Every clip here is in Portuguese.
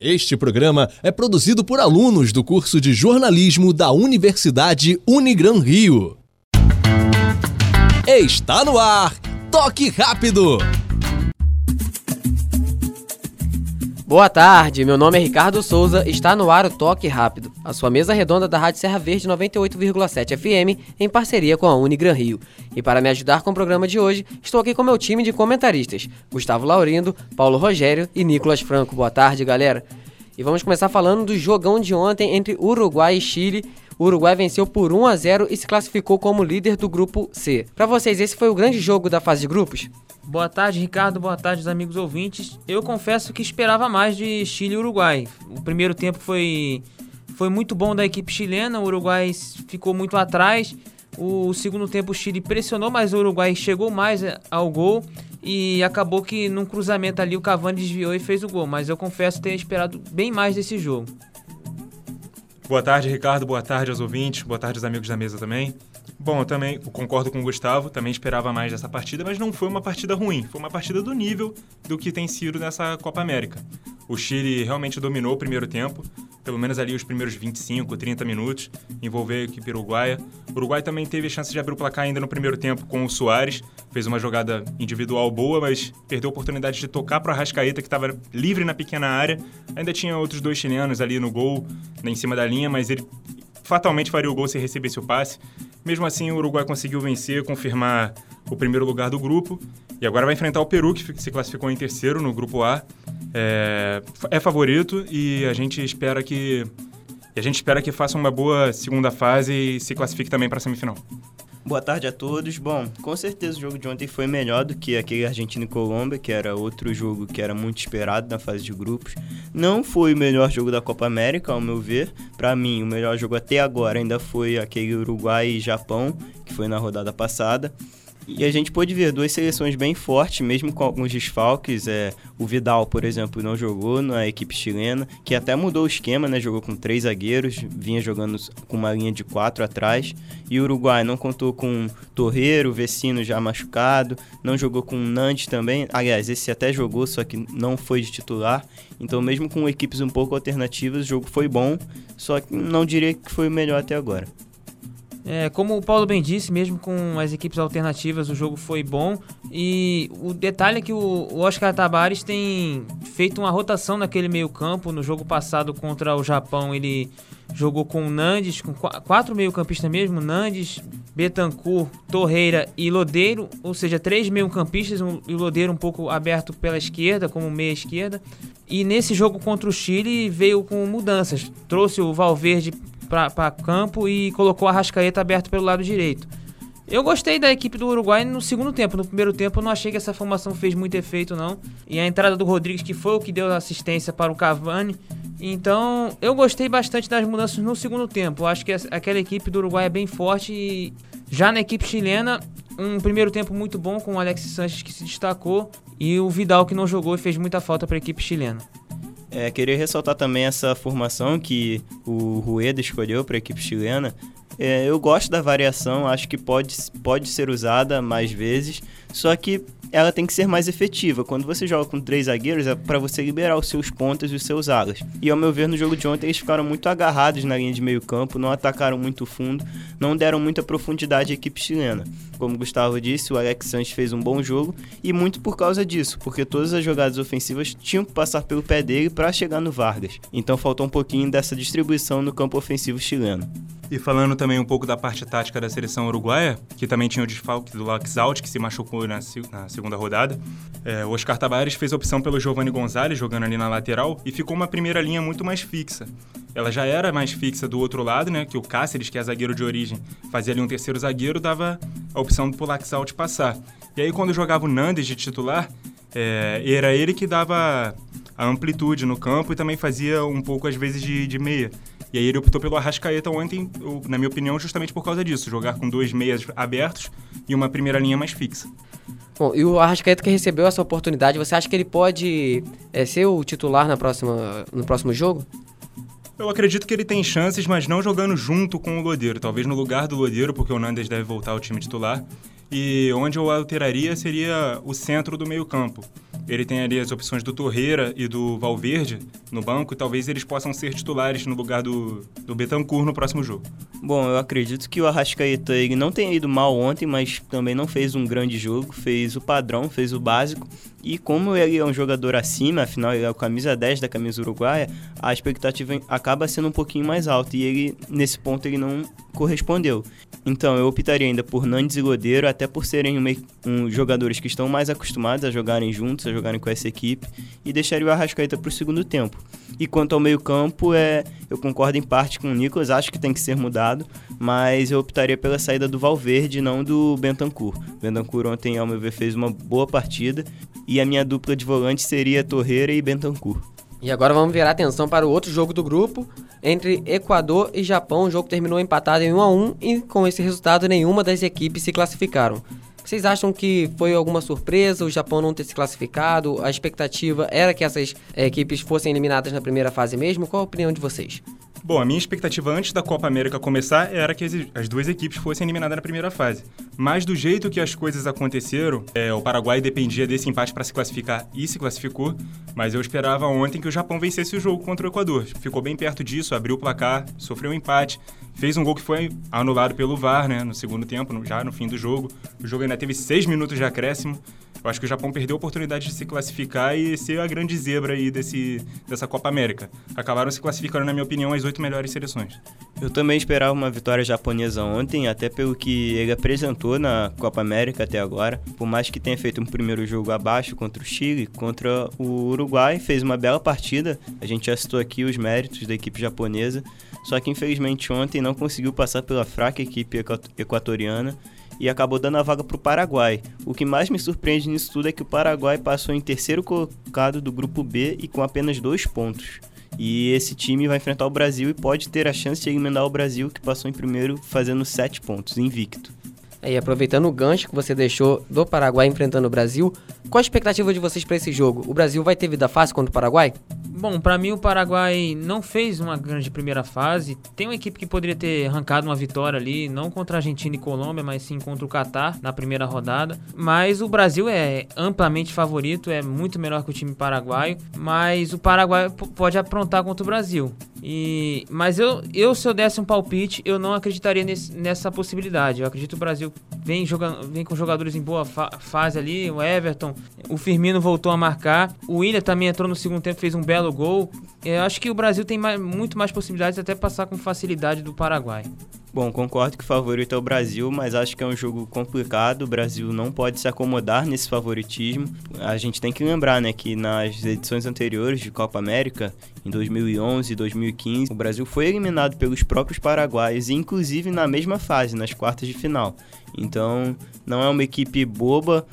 Este programa é produzido por alunos do curso de jornalismo da Universidade Unigran Rio. Está no ar! Toque rápido! Boa tarde, meu nome é Ricardo Souza, está no ar o Toque Rápido, a sua mesa redonda da Rádio Serra Verde 98,7 FM, em parceria com a Unigran Rio. E para me ajudar com o programa de hoje, estou aqui com meu time de comentaristas, Gustavo Laurindo, Paulo Rogério e Nicolas Franco. Boa tarde, galera. E vamos começar falando do jogão de ontem entre Uruguai e Chile. O Uruguai venceu por 1 a 0 e se classificou como líder do grupo C. Para vocês, esse foi o grande jogo da fase de grupos? Boa tarde, Ricardo. Boa tarde, amigos ouvintes. Eu confesso que esperava mais de Chile e Uruguai. O primeiro tempo foi, foi muito bom da equipe chilena, o Uruguai ficou muito atrás. O segundo tempo o Chile pressionou, mas o Uruguai chegou mais ao gol e acabou que num cruzamento ali o Cavani desviou e fez o gol. Mas eu confesso ter esperado bem mais desse jogo. Boa tarde, Ricardo. Boa tarde aos ouvintes. Boa tarde aos amigos da mesa também. Bom, eu também concordo com o Gustavo, também esperava mais dessa partida, mas não foi uma partida ruim, foi uma partida do nível do que tem sido nessa Copa América. O Chile realmente dominou o primeiro tempo, pelo menos ali os primeiros 25, 30 minutos, envolveu a equipe uruguaia. O Uruguai também teve a chance de abrir o placar ainda no primeiro tempo com o Soares, fez uma jogada individual boa, mas perdeu a oportunidade de tocar para o Arrascaeta, que estava livre na pequena área. Ainda tinha outros dois chilenos ali no gol, em cima da linha, mas ele fatalmente faria o gol se recebesse o passe. Mesmo assim, o Uruguai conseguiu vencer, confirmar o primeiro lugar do grupo. E agora vai enfrentar o Peru, que se classificou em terceiro no grupo A. É, é favorito e a gente espera que a gente espera que faça uma boa segunda fase e se classifique também para a semifinal. Boa tarde a todos. Bom, com certeza o jogo de ontem foi melhor do que aquele Argentina e Colômbia, que era outro jogo que era muito esperado na fase de grupos. Não foi o melhor jogo da Copa América, ao meu ver. Para mim, o melhor jogo até agora ainda foi aquele Uruguai e Japão, que foi na rodada passada. E a gente pôde ver duas seleções bem fortes, mesmo com alguns desfalques. É, o Vidal, por exemplo, não jogou na equipe chilena, que até mudou o esquema, né? Jogou com três zagueiros, vinha jogando com uma linha de quatro atrás. E o Uruguai não contou com Torreiro, Vecino já machucado, não jogou com Nantes também. Aliás, esse até jogou, só que não foi de titular. Então, mesmo com equipes um pouco alternativas, o jogo foi bom, só que não diria que foi o melhor até agora. É, como o Paulo bem disse, mesmo com as equipes alternativas, o jogo foi bom. E o detalhe é que o Oscar Tabares tem feito uma rotação naquele meio-campo. No jogo passado contra o Japão, ele jogou com Nandes, com quatro meio-campistas mesmo: Nandes, Betancourt, Torreira e Lodeiro, ou seja, três meio-campistas e o Lodeiro um pouco aberto pela esquerda, como meia-esquerda. E nesse jogo contra o Chile veio com mudanças. Trouxe o Valverde para campo e colocou a Rascaeta aberto pelo lado direito. Eu gostei da equipe do Uruguai no segundo tempo. No primeiro tempo eu não achei que essa formação fez muito efeito, não. E a entrada do Rodrigues, que foi o que deu assistência para o Cavani. Então, eu gostei bastante das mudanças no segundo tempo. Acho que aquela equipe do Uruguai é bem forte. E já na equipe chilena, um primeiro tempo muito bom com o Alex Sanches que se destacou. E o Vidal que não jogou e fez muita falta para a equipe chilena. É, queria ressaltar também essa formação que o Rueda escolheu para a equipe chilena. É, eu gosto da variação, acho que pode, pode ser usada mais vezes, só que ela tem que ser mais efetiva. Quando você joga com três zagueiros, é para você liberar os seus pontas e os seus alas. E ao meu ver, no jogo de ontem, eles ficaram muito agarrados na linha de meio campo, não atacaram muito fundo, não deram muita profundidade à equipe chilena. Como o Gustavo disse, o Alex Sanches fez um bom jogo e muito por causa disso, porque todas as jogadas ofensivas tinham que passar pelo pé dele para chegar no Vargas. Então faltou um pouquinho dessa distribuição no campo ofensivo chileno. E falando também um pouco da parte tática da seleção uruguaia, que também tinha o desfalque do Laxalt, que se machucou na, na segunda rodada, é, o Oscar Tabares fez opção pelo Giovanni Gonzalez, jogando ali na lateral, e ficou uma primeira linha muito mais fixa. Ela já era mais fixa do outro lado, né, que o Cáceres, que é zagueiro de origem, fazia ali um terceiro zagueiro, dava a opção pro Laxalt passar. E aí quando jogava o Nandes de titular, é, era ele que dava a amplitude no campo e também fazia um pouco, às vezes, de, de meia. E aí ele optou pelo Arrascaeta ontem, na minha opinião, justamente por causa disso. Jogar com dois meias abertos e uma primeira linha mais fixa. Bom, e o Arrascaeta que recebeu essa oportunidade, você acha que ele pode é, ser o titular na próxima, no próximo jogo? Eu acredito que ele tem chances, mas não jogando junto com o Lodeiro. Talvez no lugar do Lodeiro, porque o Nandes deve voltar ao time titular. E onde eu alteraria seria o centro do meio campo. Ele tem ali as opções do Torreira e do Valverde no banco, talvez eles possam ser titulares no lugar do, do Betancourt no próximo jogo. Bom, eu acredito que o Arrascaeta ele não tenha ido mal ontem, mas também não fez um grande jogo, fez o padrão, fez o básico. E como ele é um jogador acima, afinal ele é o camisa 10 da camisa uruguaia, a expectativa acaba sendo um pouquinho mais alta e ele nesse ponto ele não correspondeu. Então eu optaria ainda por Nandes e Godeiro, até por serem um, um, jogadores que estão mais acostumados a jogarem juntos, a jogarem com essa equipe, e deixaria o Arrascaeta para o segundo tempo. E quanto ao meio-campo, é, eu concordo em parte com o Nicolas, acho que tem que ser mudado, mas eu optaria pela saída do Valverde, não do Bentancur. Bentancur ontem, ao meu ver, fez uma boa partida, e a minha dupla de volante seria Torreira e Bentancur. E agora vamos virar atenção para o outro jogo do grupo, entre Equador e Japão. O jogo terminou empatado em 1 a 1 e com esse resultado nenhuma das equipes se classificaram. Vocês acham que foi alguma surpresa o Japão não ter se classificado? A expectativa era que essas é, equipes fossem eliminadas na primeira fase mesmo? Qual a opinião de vocês? Bom, a minha expectativa antes da Copa América começar era que as, as duas equipes fossem eliminadas na primeira fase. Mas do jeito que as coisas aconteceram, é, o Paraguai dependia desse empate para se classificar e se classificou. Mas eu esperava ontem que o Japão vencesse o jogo contra o Equador. Ficou bem perto disso, abriu o placar, sofreu um empate, fez um gol que foi anulado pelo VAR, né, no segundo tempo, já no fim do jogo. O jogo ainda teve seis minutos de acréscimo. Eu acho que o Japão perdeu a oportunidade de se classificar e ser a grande zebra aí desse, dessa Copa América. Acabaram se classificando, na minha opinião, as oito melhores seleções. Eu também esperava uma vitória japonesa ontem, até pelo que ele apresentou na Copa América até agora. Por mais que tenha feito um primeiro jogo abaixo contra o Chile, contra o Uruguai, fez uma bela partida. A gente já citou aqui os méritos da equipe japonesa. Só que infelizmente ontem não conseguiu passar pela fraca equipe equatoriana e acabou dando a vaga para o Paraguai. O que mais me surpreende nisso tudo é que o Paraguai passou em terceiro colocado do grupo B e com apenas dois pontos. E esse time vai enfrentar o Brasil e pode ter a chance de eliminar o Brasil, que passou em primeiro fazendo sete pontos, invicto. E aproveitando o gancho que você deixou do Paraguai enfrentando o Brasil, qual a expectativa de vocês para esse jogo? O Brasil vai ter vida fácil contra o Paraguai? Bom, para mim o Paraguai não fez uma grande primeira fase. Tem uma equipe que poderia ter arrancado uma vitória ali, não contra a Argentina e Colômbia, mas sim contra o Catar na primeira rodada. Mas o Brasil é amplamente favorito, é muito melhor que o time paraguaio. Mas o Paraguai pode aprontar contra o Brasil. E, mas eu, eu, se eu desse um palpite, eu não acreditaria nesse, nessa possibilidade. Eu acredito que o Brasil vem, jogando, vem com jogadores em boa fa fase ali. O Everton, o Firmino voltou a marcar. O William também entrou no segundo tempo, fez um belo gol. Eu acho que o Brasil tem mais, muito mais possibilidades até passar com facilidade do Paraguai. Bom, concordo que o favorito é o Brasil, mas acho que é um jogo complicado. O Brasil não pode se acomodar nesse favoritismo. A gente tem que lembrar, né, que nas edições anteriores de Copa América, em 2011 e 2015, o Brasil foi eliminado pelos próprios paraguaios, inclusive na mesma fase, nas quartas de final. Então, não é uma equipe boba.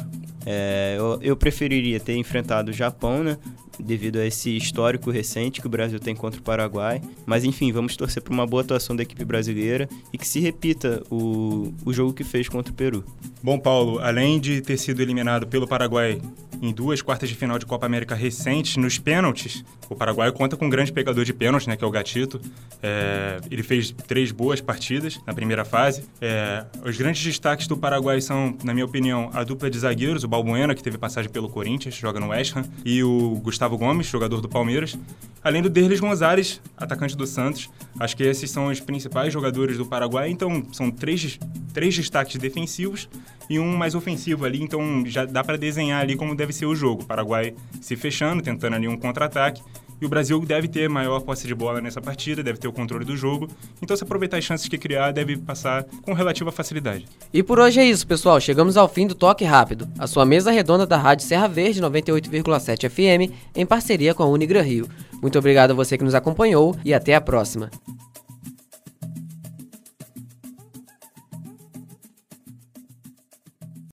É, eu, eu preferiria ter enfrentado o Japão, né? Devido a esse histórico recente que o Brasil tem contra o Paraguai. Mas enfim, vamos torcer para uma boa atuação da equipe brasileira e que se repita o, o jogo que fez contra o Peru. Bom, Paulo, além de ter sido eliminado pelo Paraguai em duas quartas de final de Copa América recentes, nos pênaltis, o Paraguai conta com um grande pegador de pênaltis, né, que é o Gatito. É, ele fez três boas partidas na primeira fase. É, os grandes destaques do Paraguai são, na minha opinião, a dupla de zagueiros, o Balbuena, que teve passagem pelo Corinthians, joga no West Ham, e o Gustavo Gomes, jogador do Palmeiras, além do Derlis Gonzalez, atacante do Santos. Acho que esses são os principais jogadores do Paraguai, então são três, três destaques defensivos e um mais ofensivo ali, então já dá para desenhar ali como deve ser o jogo. O Paraguai se fechando, tentando ali um contra-ataque. E o Brasil deve ter maior posse de bola nessa partida, deve ter o controle do jogo. Então, se aproveitar as chances que criar, deve passar com relativa facilidade. E por hoje é isso, pessoal. Chegamos ao fim do Toque Rápido, a sua mesa redonda da Rádio Serra Verde 98,7 FM, em parceria com a Unigran Rio. Muito obrigado a você que nos acompanhou e até a próxima.